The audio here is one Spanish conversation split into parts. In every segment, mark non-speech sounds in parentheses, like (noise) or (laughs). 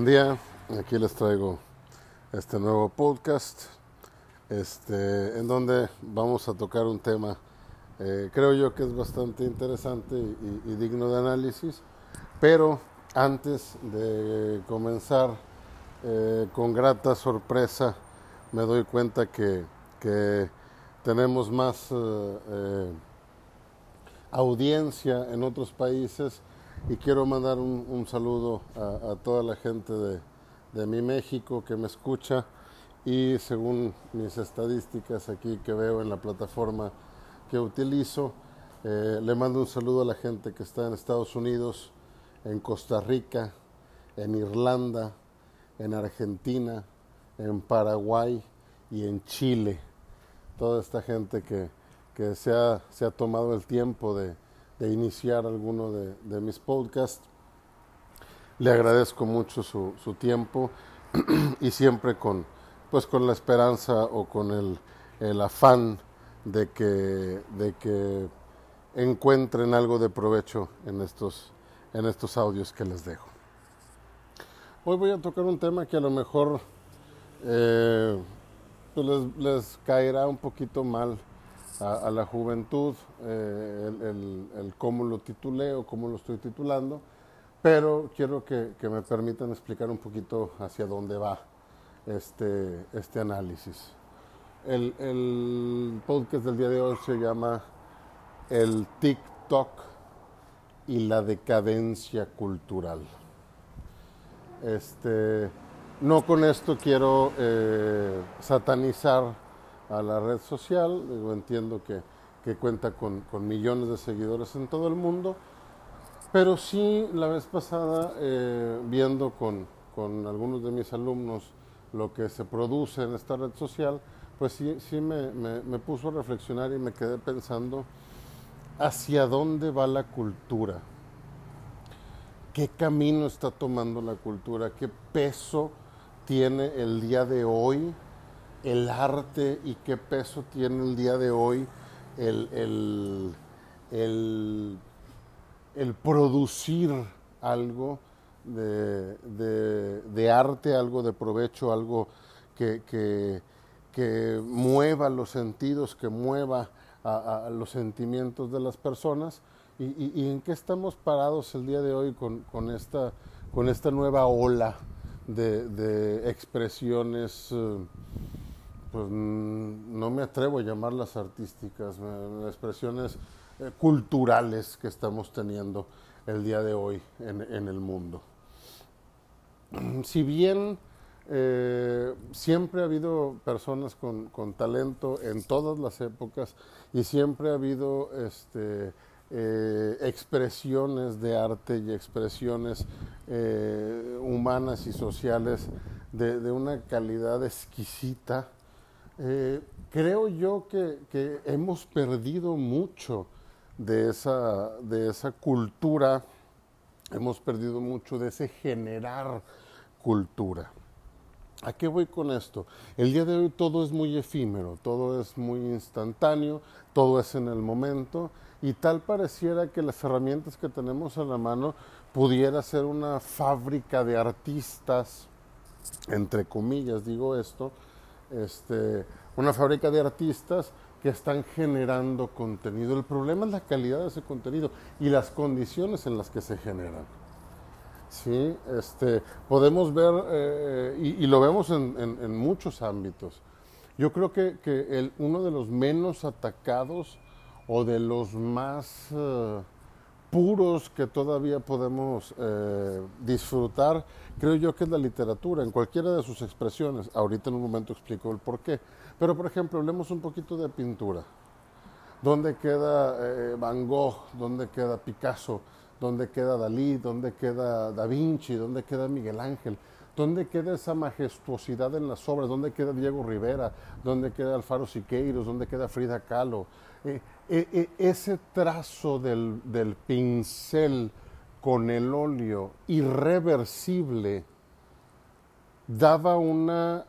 Buen día, aquí les traigo este nuevo podcast, este, en donde vamos a tocar un tema, eh, creo yo que es bastante interesante y, digno de análisis, pero antes de comenzar, eh, con grata sorpresa, me doy cuenta que, que tenemos más eh, audiencia en otros países y quiero mandar un, un saludo a, toda la gente de, de, mi México que me escucha y según mis estadísticas aquí que veo en la plataforma que utilizo, eh, le mando un saludo a la gente que está en Estados Unidos, en Costa Rica, en Irlanda, en Argentina, en Paraguay y en Chile. Toda esta gente que, que se, ha, se ha tomado el tiempo de, de iniciar alguno de, mis podcasts. Le agradezco mucho su, su tiempo (clears throat) y siempre con, pues con la esperanza o con el, el afán de que, de que encuentren algo de provecho en estos, en estos audios que les dejo. Hoy voy a tocar un tema que a lo mejor eh, pues les, les caerá un poquito mal a, la juventud, eh, el, cómo lo titulé o cómo lo estoy titulando, pero quiero que, que, me permitan explicar un poquito hacia dónde va este, este análisis. El, el podcast del día de hoy se llama El TikTok y la decadencia cultural. Este, no con esto quiero eh, satanizar a la red social. Entiendo que, que cuenta con, con, millones de seguidores en todo el mundo, pero sí la vez pasada, eh, viendo con, con, algunos de mis alumnos lo que se produce en esta red social, pues sí, sí me, me, me puso a reflexionar y me quedé pensando hacia dónde va la cultura, qué camino está tomando la cultura, qué peso tiene el día de hoy el arte y qué peso tiene el día de hoy el, el, el, producir algo de, de, arte, algo de provecho, algo que, que, que mueva los sentidos, que mueva a, los sentimientos de las personas y, y, en qué estamos parados el día de hoy con, con, esta, con esta nueva ola de, de expresiones. Uh, pues no me atrevo a llamarlas artísticas, expresiones eh, culturales que estamos teniendo el día de hoy en, el mundo. Si bien eh, siempre ha habido personas con, con, talento en todas las épocas y siempre ha habido este, eh, expresiones de arte y expresiones humanas y sociales de una calidad exquisita, eh, creo yo que, que, hemos perdido mucho de esa, de esa cultura, hemos perdido mucho de ese generar cultura. ¿A qué voy con esto? El día de hoy todo es muy efímero, todo es muy instantáneo, todo es en el momento y tal pareciera que las herramientas que tenemos a la mano pudiera ser una fábrica de artistas, entre comillas digo esto, este, una fábrica de artistas que están generando contenido. El problema es la calidad de ese contenido y las condiciones en las que se generan. ¿Sí? Este, podemos ver, eh, y, y, lo vemos en, muchos ámbitos. Yo creo que, que el, uno de los menos atacados o de los más uh, puros que todavía podemos eh, disfrutar, creo yo que es la literatura, en cualquiera de sus expresiones. Ahorita en un momento explico el por qué. Pero, por ejemplo, hablemos un poquito de pintura. ¿Dónde queda eh, Van Gogh? ¿Dónde queda Picasso? ¿Dónde queda Dalí? ¿Dónde queda Da Vinci? ¿Dónde queda Miguel Ángel? ¿Dónde queda esa majestuosidad en las obras? ¿Dónde queda Diego Rivera? ¿Dónde queda Alfaro Siqueiros? ¿Dónde queda Frida Kahlo? Eh, eh, ese trazo del, del, pincel con el óleo irreversible daba una,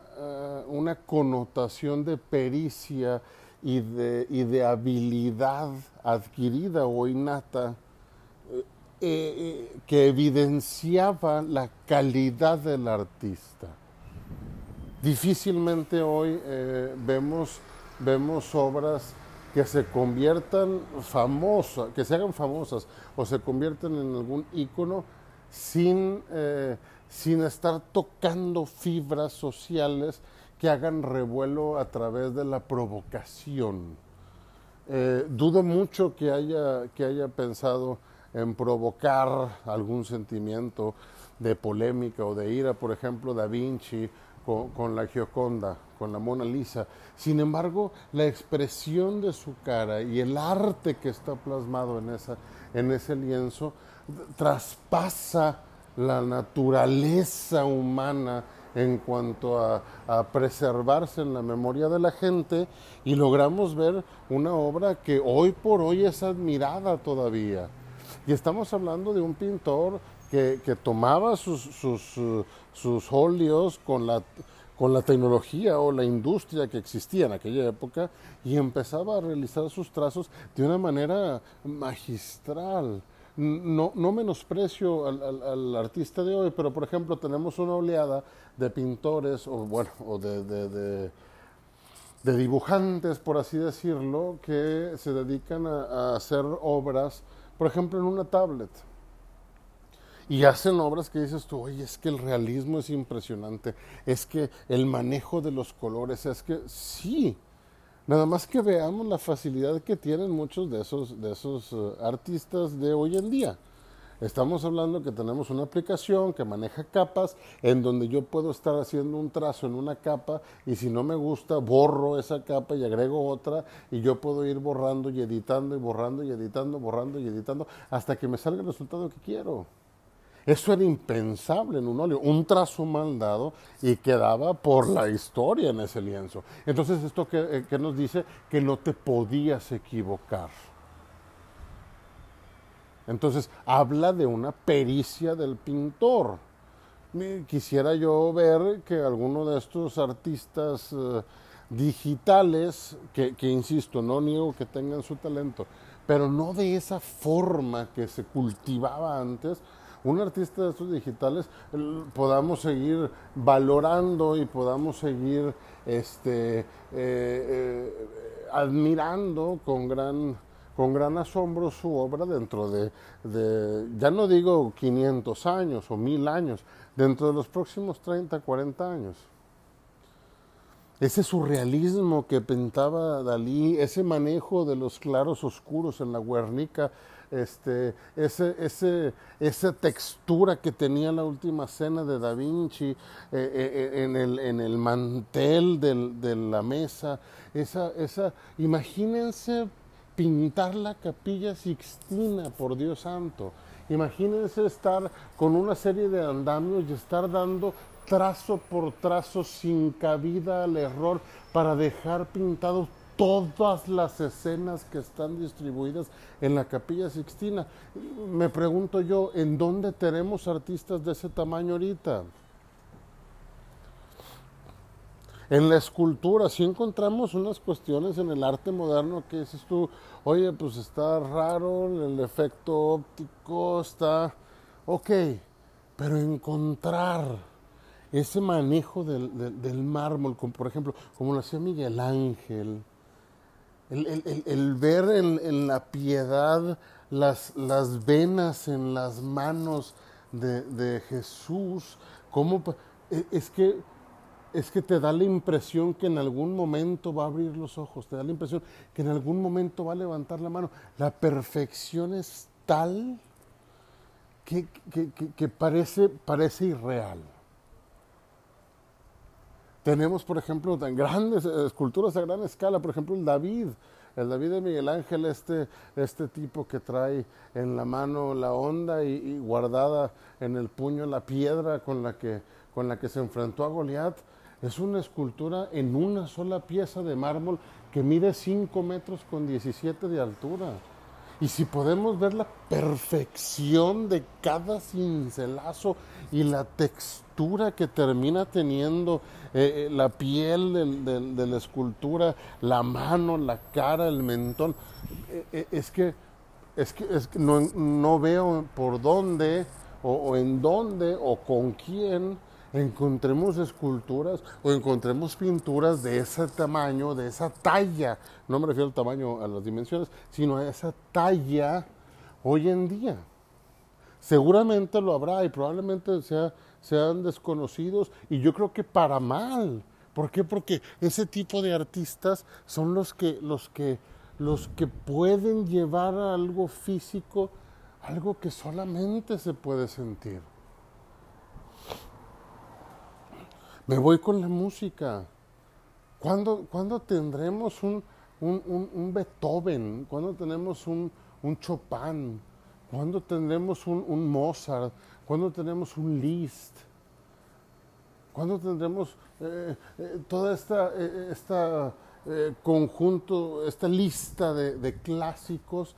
una connotación de pericia y de, y de habilidad adquirida o innata eh, que evidenciaba la calidad del artista. Difícilmente hoy eh, vemos, vemos obras que se conviertan famosas, que se hagan famosas o se conviertan en algún ícono sin, eh, sin estar tocando fibras sociales que hagan revuelo a través de la provocación. Eh, dudo mucho que haya, que haya pensado en provocar algún sentimiento de polémica o de ira, por ejemplo, Da Vinci con, la Gioconda, con la Mona Lisa. Sin embargo, la expresión de su cara y el arte que está plasmado en, esa, en ese lienzo traspasa la naturaleza humana en cuanto a, a, preservarse en la memoria de la gente y logramos ver una obra que hoy por hoy es admirada todavía. Y estamos hablando de un pintor que, tomaba sus, sus, sus óleos con la, con la tecnología o la industria que existía en aquella época y empezaba a realizar sus trazos de una manera magistral. No, no menosprecio al, al, artista de hoy, pero por ejemplo tenemos una oleada de pintores o bueno, o de, de, de, dibujantes, por así decirlo, que se dedican a hacer obras, por ejemplo, en una tablet y hacen obras que dices tú, oye, es que el realismo es impresionante, es que el manejo de los colores, es que sí, nada más que veamos la facilidad que tienen muchos de esos, de esos eh, artistas de hoy en día. Estamos hablando que tenemos una aplicación que maneja capas en donde yo puedo estar haciendo un trazo en una capa y si no me gusta borro esa capa y agrego otra y yo puedo ir borrando y editando y borrando y editando, borrando y editando hasta que me salga el resultado que quiero. Eso era impensable en un óleo, un trazo mal dado y quedaba por la historia en ese lienzo. Entonces, esto que, eh, nos dice que no te podías equivocar. Entonces, habla de una pericia del pintor. Quisiera yo ver que alguno de estos artistas eh, digitales, que insisto, no niego que tengan su talento, pero no de esa forma que se cultivaba antes, un artista de estos digitales podamos seguir valorando y podamos seguir este, eh, eh, admirando con gran, con gran asombro su obra dentro de, de, ya no digo 500 años o 1000 años, dentro de los próximos 30, 40 años. Ese surrealismo que pintaba Dalí, ese manejo de los claros oscuros en la Guernica, este, ese, ese, esa textura que tenía la última cena de Da Vinci eh, eh, eh, en, el, en, el, mantel de la mesa, esa, esa, imagínense pintar la capilla Sixtina, por Dios santo. Imagínense estar con una serie de andamios y estar dando trazo por trazo sin cabida al error para dejar pintados todas las escenas que están distribuidas en la capilla Sixtina. Me pregunto yo, ¿en dónde tenemos artistas de ese tamaño ahorita? En la escultura, sí encontramos unas cuestiones en el arte moderno que dices tú, oye, pues está raro, el efecto óptico está, ok, pero encontrar ese manejo del, del mármol, como por ejemplo, como lo hacía Miguel Ángel, el, ver en, la piedad las, las, venas en las manos de, Jesús, cómo, e, es, que, es que te da la impresión que en algún momento va a abrir los ojos, te da la impresión que en algún momento va a levantar la mano. La perfección es tal que, que parece, parece irreal. Tenemos, por ejemplo, tan grandes eh, esculturas a gran escala, por ejemplo, el David, el David de Miguel Ángel, este, este tipo que trae en la mano la onda y, guardada en el puño la piedra con la que, con la que se enfrentó a Goliat, es una escultura en una sola pieza de mármol que mide 5 metros con 17 de altura. Y si podemos ver la perfección de cada cincelazo y la textura que termina teniendo eh, eh, la piel de la escultura, la mano, la cara, el mentón, eh, es que es que, no, veo por dónde o en dónde o con quién encontremos esculturas o encontremos pinturas de ese tamaño, de esa talla, no me refiero al tamaño, a las dimensiones, sino a esa talla hoy en día. Seguramente lo habrá y probablemente sea, sean desconocidos y yo creo que para mal. ¿Por qué? Porque ese tipo de artistas son los que, los que, los que pueden llevar a algo físico, algo que solamente se puede sentir. Me voy con la música. ¿Cuándo, ¿cuándo tendremos un, un, un, Beethoven? ¿Cuándo tenemos un, un Chopin? ¿Cuándo tendremos un, Mozart? ¿Cuándo tenemos un Liszt? ¿Cuándo tendremos eh, eh, toda esta, eh, esta eh, conjunto, esta lista de, de clásicos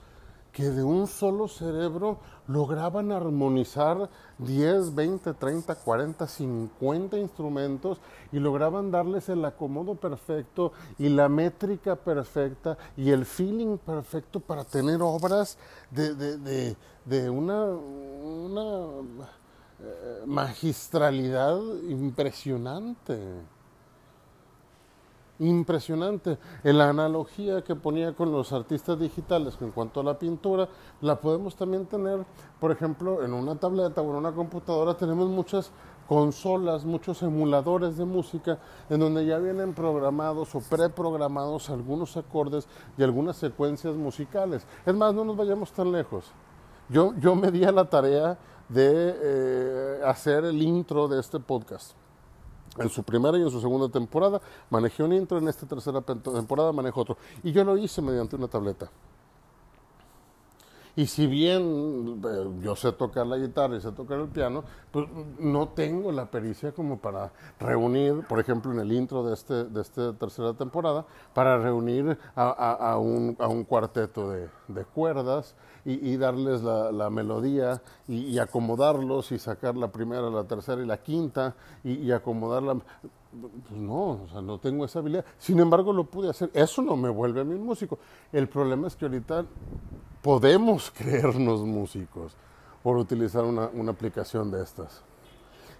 que de un solo cerebro lograban armonizar 10, 20, 30, 40, 50 instrumentos y lograban darles el acomodo perfecto y la métrica perfecta y el feeling perfecto para tener obras de, una eh, magistralidad impresionante impresionante. La analogía que ponía con los artistas digitales en cuanto a la pintura, la podemos también tener, por ejemplo, en una tableta o en una computadora tenemos muchas consolas, muchos emuladores de música en donde ya vienen programados o preprogramados algunos acordes y algunas secuencias musicales. Es más, no nos vayamos tan lejos. Yo, yo me di a la tarea de eh, hacer el intro de este podcast en su primera y en su segunda temporada. Manejé un intro, en esta tercera temporada manejo otro. Y yo lo hice mediante una tableta. Y si bien eh, yo sé tocar la guitarra y sé tocar el piano, pues no tengo la pericia como para reunir, por ejemplo, en el intro de, este, de esta tercera temporada, para reunir a, un, a un, cuarteto de, de cuerdas y, y, darles la, melodía y, y, acomodarlos y sacar la primera, la tercera y la quinta y, y acomodarla. Pues no, o sea, no tengo esa habilidad. Sin embargo, lo pude hacer. Eso no me vuelve a mí músico. El problema es que ahorita podemos (laughs) creernos músicos por utilizar una, una aplicación de estas.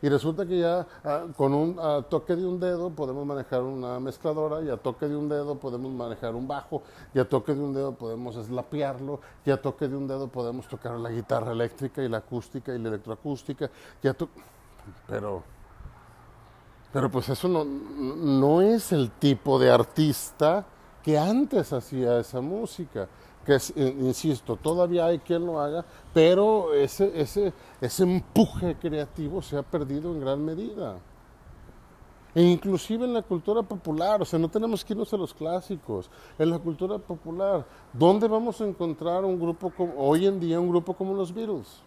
Y resulta que ya ah, con un ah, toque de un dedo podemos manejar una mezcladora, y a toque de un dedo podemos manejar un bajo, y a toque de un dedo podemos eslapearlo, y a toque de un dedo podemos tocar la guitarra eléctrica y la acústica y la electroacústica, y a pero, pero pues eso no, no es el tipo de artista que antes hacía esa música que es, eh, insisto, todavía hay quien lo haga, pero ese, ese, ese empuje creativo se ha perdido en gran medida. E inclusive en la cultura popular, o sea, no tenemos que irnos a los clásicos, en la cultura popular, ¿dónde vamos a encontrar un grupo como, hoy en día un grupo como los Beatles?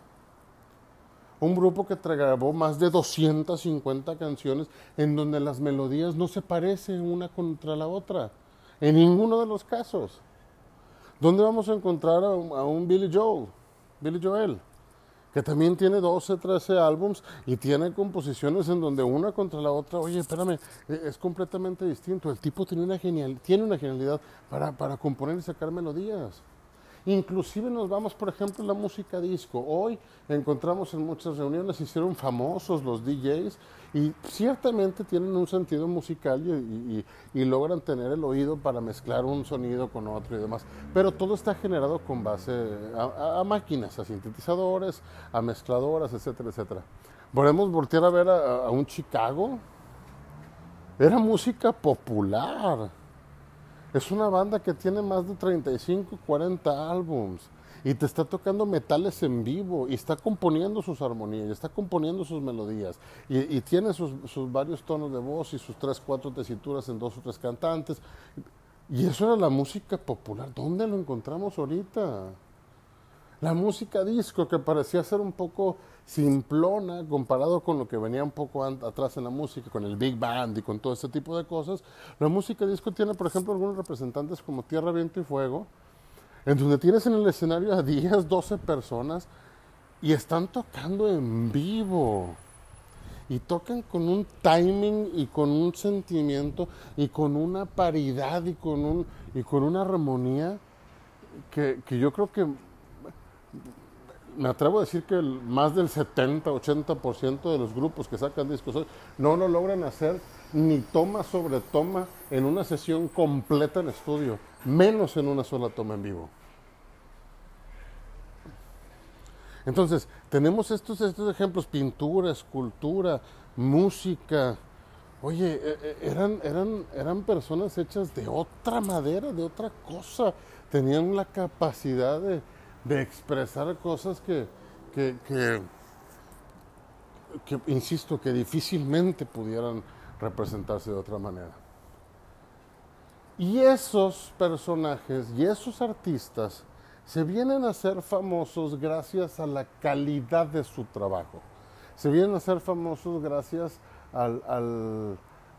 Un grupo que grabó más de 250 canciones en donde las melodías no se parecen una contra la otra, en ninguno de los casos. ¿Dónde vamos a encontrar a un, Billy Joel? Billy Joel, que también tiene 12, 13 álbums y tiene composiciones en donde una contra la otra, oye, espérame, e, es completamente distinto. El tipo tiene una, genial, tiene una genialidad para, para componer y sacar melodías. Inclusive nos vamos, por ejemplo, a la música disco. Hoy encontramos en muchas reuniones, hicieron famosos los DJs y ciertamente tienen un sentido musical y, logran tener el oído para mezclar un sonido con otro y demás. Pero todo está generado con base a, máquinas, a sintetizadores, a mezcladoras, etcétera, etcétera. Podemos voltear a ver a un Chicago. Era música popular es una banda que tiene más de 35, 40 álbums y te está tocando metales en vivo y está componiendo sus armonías, y está componiendo sus melodías y, tiene sus, sus, varios tonos de voz y sus tres, cuatro tesituras en dos o tres cantantes. Y eso era la música popular. ¿Dónde lo encontramos ahorita? La música disco que parecía ser un poco simplona comparado con lo que venía un poco atrás en la música, con el big band y con todo este tipo de cosas. La música disco tiene, por ejemplo, algunos representantes como Tierra, Viento y Fuego, en donde tienes en el escenario a (laughs) 10, 12 personas y están tocando en vivo. Y tocan con un timing y con un sentimiento y con una paridad y con, un, y con una armonía que, que yo creo que me atrevo a decir que más del 70-80% de los grupos que sacan discos no lo logran hacer ni toma sobre toma en una sesión completa en estudio, menos en una sola toma en vivo. Entonces, tenemos estos, estos ejemplos, pintura, escultura, música. Oye, e, e, eran, eran, eran personas hechas de otra madera, de otra cosa. Tenían la capacidad de, de expresar cosas que, que, que, insisto, que difícilmente pudieran representarse de otra manera. Y esos personajes y esos artistas se vienen a ser famosos gracias a la calidad de su trabajo. Se vienen a ser famosos gracias al,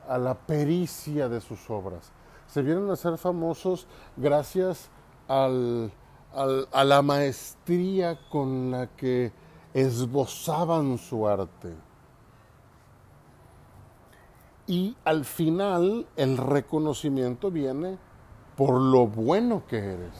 a la pericia de sus obras. Se vienen a ser famosos gracias al, a la maestría con la que esbozaban su arte. Y al final el reconocimiento viene por lo bueno que eres.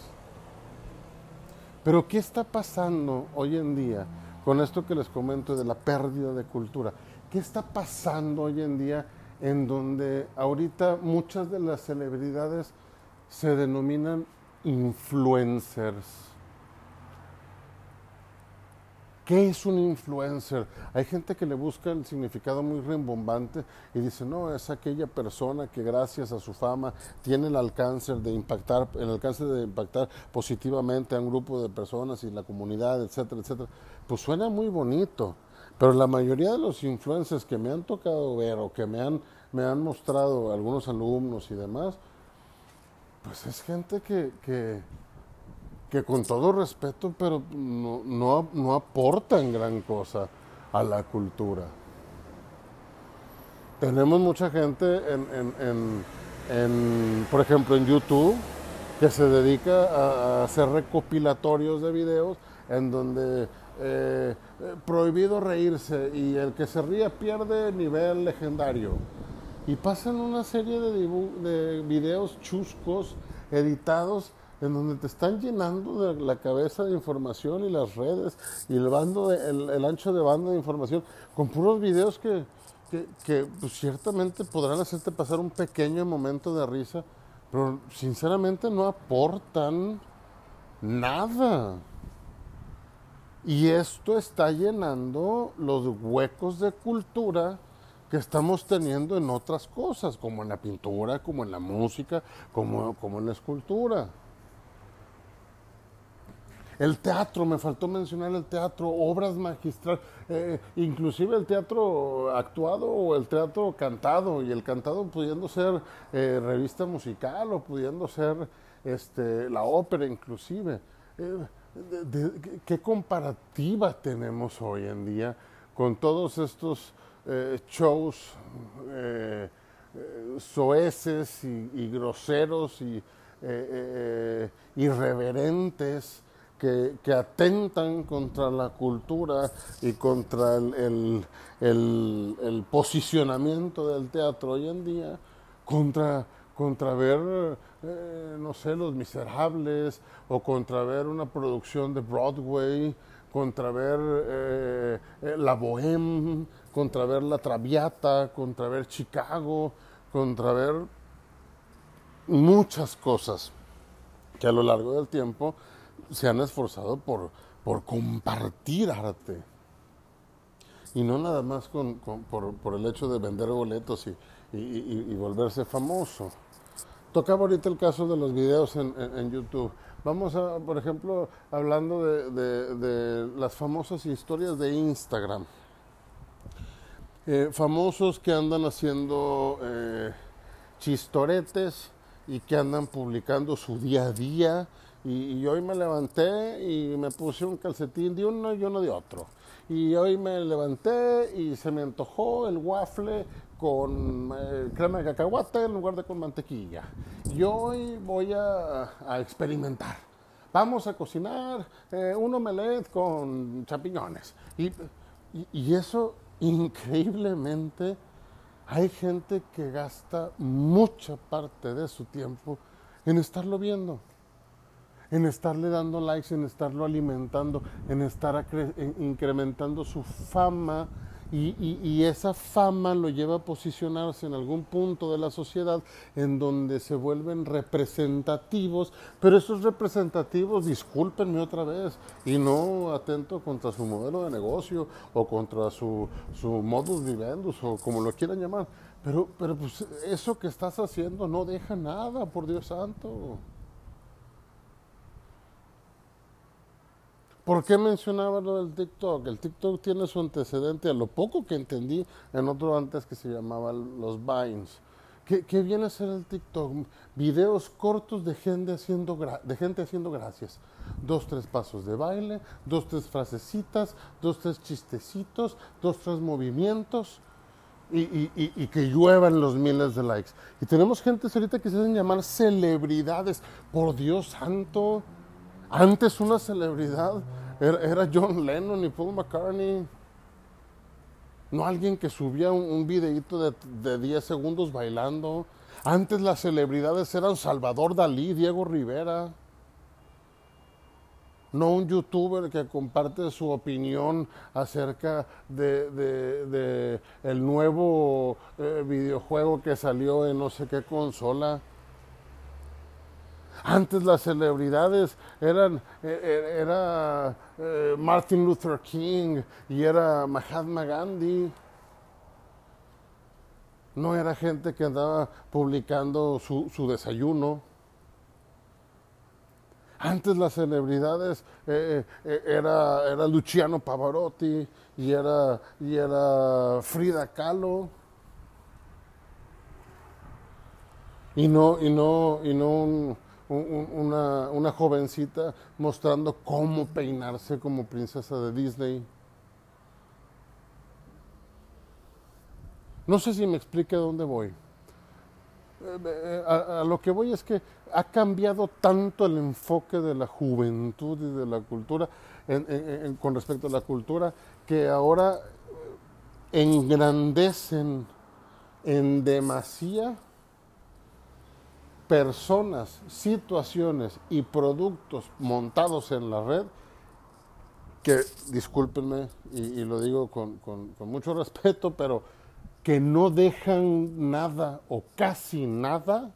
Pero ¿qué está pasando hoy en día con esto que les comento de la pérdida de cultura? ¿Qué está pasando hoy en día en donde ahorita muchas de las celebridades se denominan influencers. ¿Qué es un influencer? Hay gente que le busca el significado muy rimbombante y dice, no, es aquella persona que gracias a su fama tiene el alcance de impactar, el alcance de impactar positivamente a un grupo de personas y la comunidad, etcétera, etcétera. Pues suena muy bonito, pero la mayoría de los influencers que me han tocado ver o que me han, me han mostrado algunos alumnos y demás, pues es gente que, que, con todo respeto, pero no, no, aportan gran cosa a la cultura. Tenemos mucha gente, en, en, por ejemplo, en YouTube, que se dedica a, hacer recopilatorios de videos en donde eh, eh, prohibido reírse y el que se ría pierde nivel legendario y pasan una serie de, de videos chuscos, editados, en donde te están llenando de la cabeza de información y las redes y el, bando el, ancho de banda de información con puros videos que, que, pues, ciertamente podrán hacerte pasar un pequeño momento de risa, pero sinceramente no aportan nada. Y esto está llenando los huecos de cultura que estamos teniendo en otras cosas, como en la pintura, como en la música, como, como en la escultura. El teatro, me faltó mencionar el teatro, obras magistrales, eh, inclusive el teatro actuado o el teatro cantado, y el cantado pudiendo ser eh, revista musical o pudiendo ser este, la ópera inclusive. Eh, ¿Qué comparativa tenemos hoy en día con todos estos eh, shows eh, eh, soeces y, groseros y irreverentes que, atentan contra la cultura y contra el, el, posicionamiento del teatro hoy en día, contra, contra ver, no sé, Los Miserables o contra ver una producción de Broadway, contra ver La Bohème, contra ver La Traviata, contra ver Chicago, contra ver muchas cosas que a lo largo del tiempo se han esforzado por, por compartir arte. Y no nada más con, por, el hecho de vender boletos y, volverse famoso. Tocaba ahorita el caso de los videos en, YouTube. Vamos a, por ejemplo, hablando de las famosas historias de Instagram. Eh, famosos que andan haciendo eh, chistoretes y que andan publicando su día a día. Y, hoy me levanté y me puse un calcetín de uno y uno de otro. Y hoy me levanté y se me antojó el waffle con eh, crema de cacahuate en lugar de con mantequilla. Y hoy voy a, experimentar. Vamos a cocinar un omelette con champiñones. y eso increíblemente hay gente que gasta mucha parte de su tiempo en estarlo viendo. En estarle dando likes, en estarlo alimentando, en estar incrementando su fama. Y, esa fama lo lleva a posicionarse en algún punto de la sociedad en donde se vuelven representativos, pero esos representativos, discúlpenme otra vez, y no atento contra su modelo de negocio o contra su, su modus vivendi o como lo quieran llamar, pero, pero pues eso que estás haciendo no deja nada, por Dios santo. ¿Por qué mencionaba lo del TikTok? El TikTok tiene su antecedente, a lo poco que entendí, en otro antes que se llamaba los Vines. ¿Qué, viene a ser el TikTok? Videos cortos de gente, haciendo de gente haciendo gracias. Dos, tres pasos de baile, dos, tres frasecitas, dos, tres chistecitos, dos, tres movimientos y, y que lluevan los miles de likes. Y tenemos gente ahorita que se hacen llamar celebridades. Por Dios santo. Antes una celebridad era, John Lennon y Paul McCartney. No alguien que subía un, videito de, de 10 segundos bailando. Antes las celebridades eran Salvador Dalí, Diego Rivera. No un youtuber que comparte su opinión acerca de, el nuevo eh, videojuego que salió en no sé qué consola. Antes las celebridades eran, e, e, era eh, Martin Luther King y era Mahatma Gandhi. No era gente que andaba publicando su, desayuno. Antes las celebridades eh, eh, era, era Luciano Pavarotti y era, y era Frida Kahlo. Y no, y no, y no una, jovencita mostrando cómo peinarse como princesa de Disney. No sé si me explique dónde voy. Eh, eh, a, lo que voy es que ha cambiado tanto el enfoque de la juventud y de la cultura con respecto a la cultura que ahora engrandecen en demasía personas, situaciones y productos montados en la red que, discúlpenme, y, lo digo con, mucho respeto, pero que no dejan nada o casi nada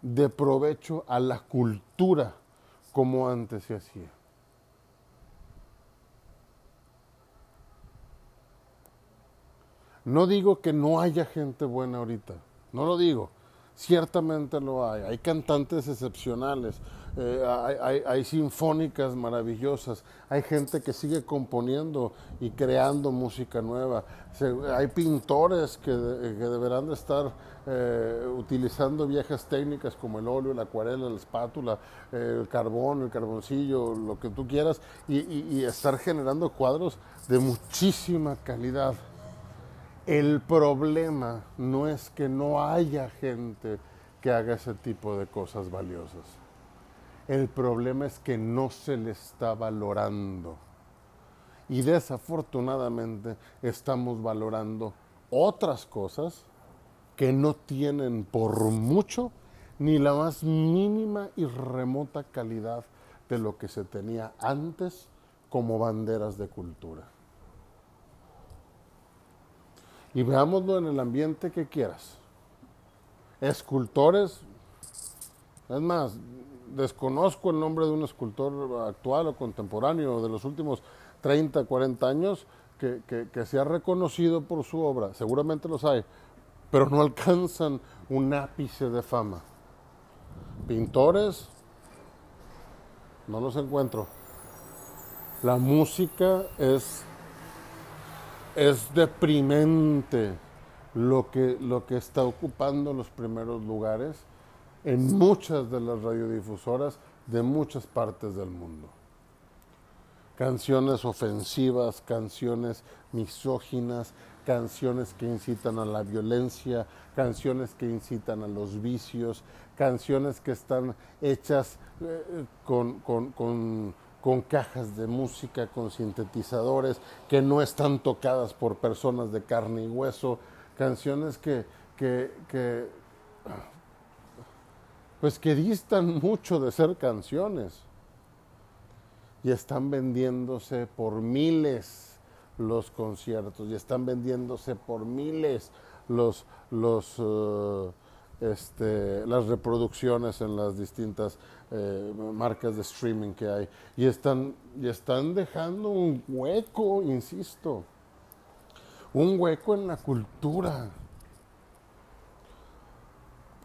de provecho a la cultura como antes se hacía. No digo que no haya gente buena ahorita, no lo digo. Ciertamente lo hay. Hay cantantes excepcionales, eh, hay, sinfónicas maravillosas, hay gente que sigue componiendo y creando música nueva. hay pintores que, deberán de estar eh, utilizando viejas técnicas como el óleo, la acuarela, la espátula, eh, el carbón, el carboncillo, lo que tú quieras, y estar generando cuadros de muchísima calidad. El problema no es que no haya gente que haga ese tipo de cosas valiosas. El problema es que no se le está valorando. Y desafortunadamente estamos valorando otras cosas que no tienen por mucho ni la más mínima y remota calidad de lo que se tenía antes como banderas de cultura y veámoslo en el ambiente que quieras. Escultores, es más, desconozco el nombre de un escultor actual o contemporáneo de los últimos 30, 40 años que, que, reconocido por su obra, seguramente los hay, pero no (laughs) alcanzan un ápice de fama. Pintores, no los encuentro. La música es es deprimente lo que, lo que está ocupando los primeros lugares en muchas de las radiodifusoras de muchas partes del mundo. Canciones ofensivas, canciones misóginas, canciones que incitan a la violencia, canciones que incitan a los vicios, canciones que están hechas eh, con con cajas de música, con sintetizadores, que no están tocadas por personas de carne y hueso, canciones que, que, pues que distan mucho de ser canciones. Y están vendiéndose por miles los conciertos y están vendiéndose por miles los, los uh, este, las reproducciones en las distintas eh, marcas de streaming que hay y están, y están dejando un hueco, insisto, un hueco en la cultura.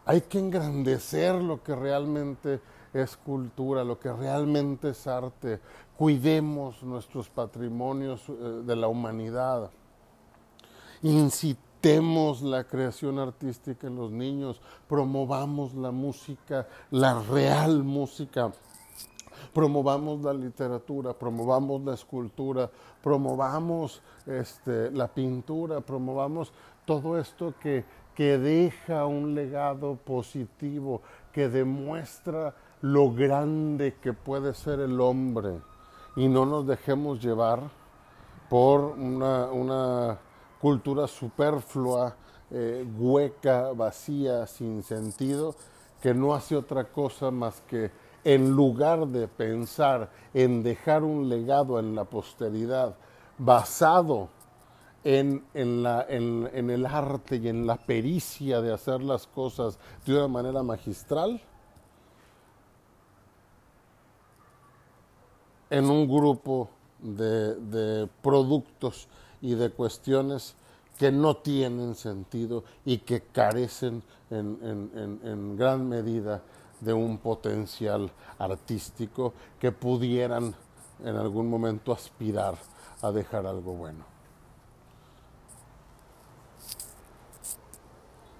Hay que engrandecer lo que realmente es cultura, lo que realmente es arte. Cuidemos nuestros patrimonios eh, de la humanidad. Incitemos la creación artística en los niños. Promovamos la música, la real música. Promovamos la literatura, promovamos la escultura, promovamos este, la pintura, promovamos todo esto que, que deja un legado positivo, que demuestra lo grande que puede ser el hombre y no nos dejemos llevar por una, cultura superflua, eh, hueca, vacía, sin sentido, que no hace otra cosa más que en lugar de pensar en dejar un legado en la posteridad basado en, la, en el arte y en la pericia de hacer las cosas de una manera magistral, en un grupo de, productos y de cuestiones que no tienen sentido y que carecen en, gran medida de un potencial artístico que pudieran en algún momento aspirar a dejar algo bueno.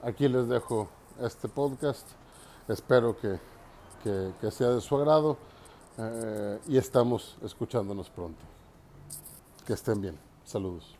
Aquí les dejo este podcast. Espero que sea de su agrado. Eh, y estamos escuchándonos pronto. Que estén bien. Essa luz.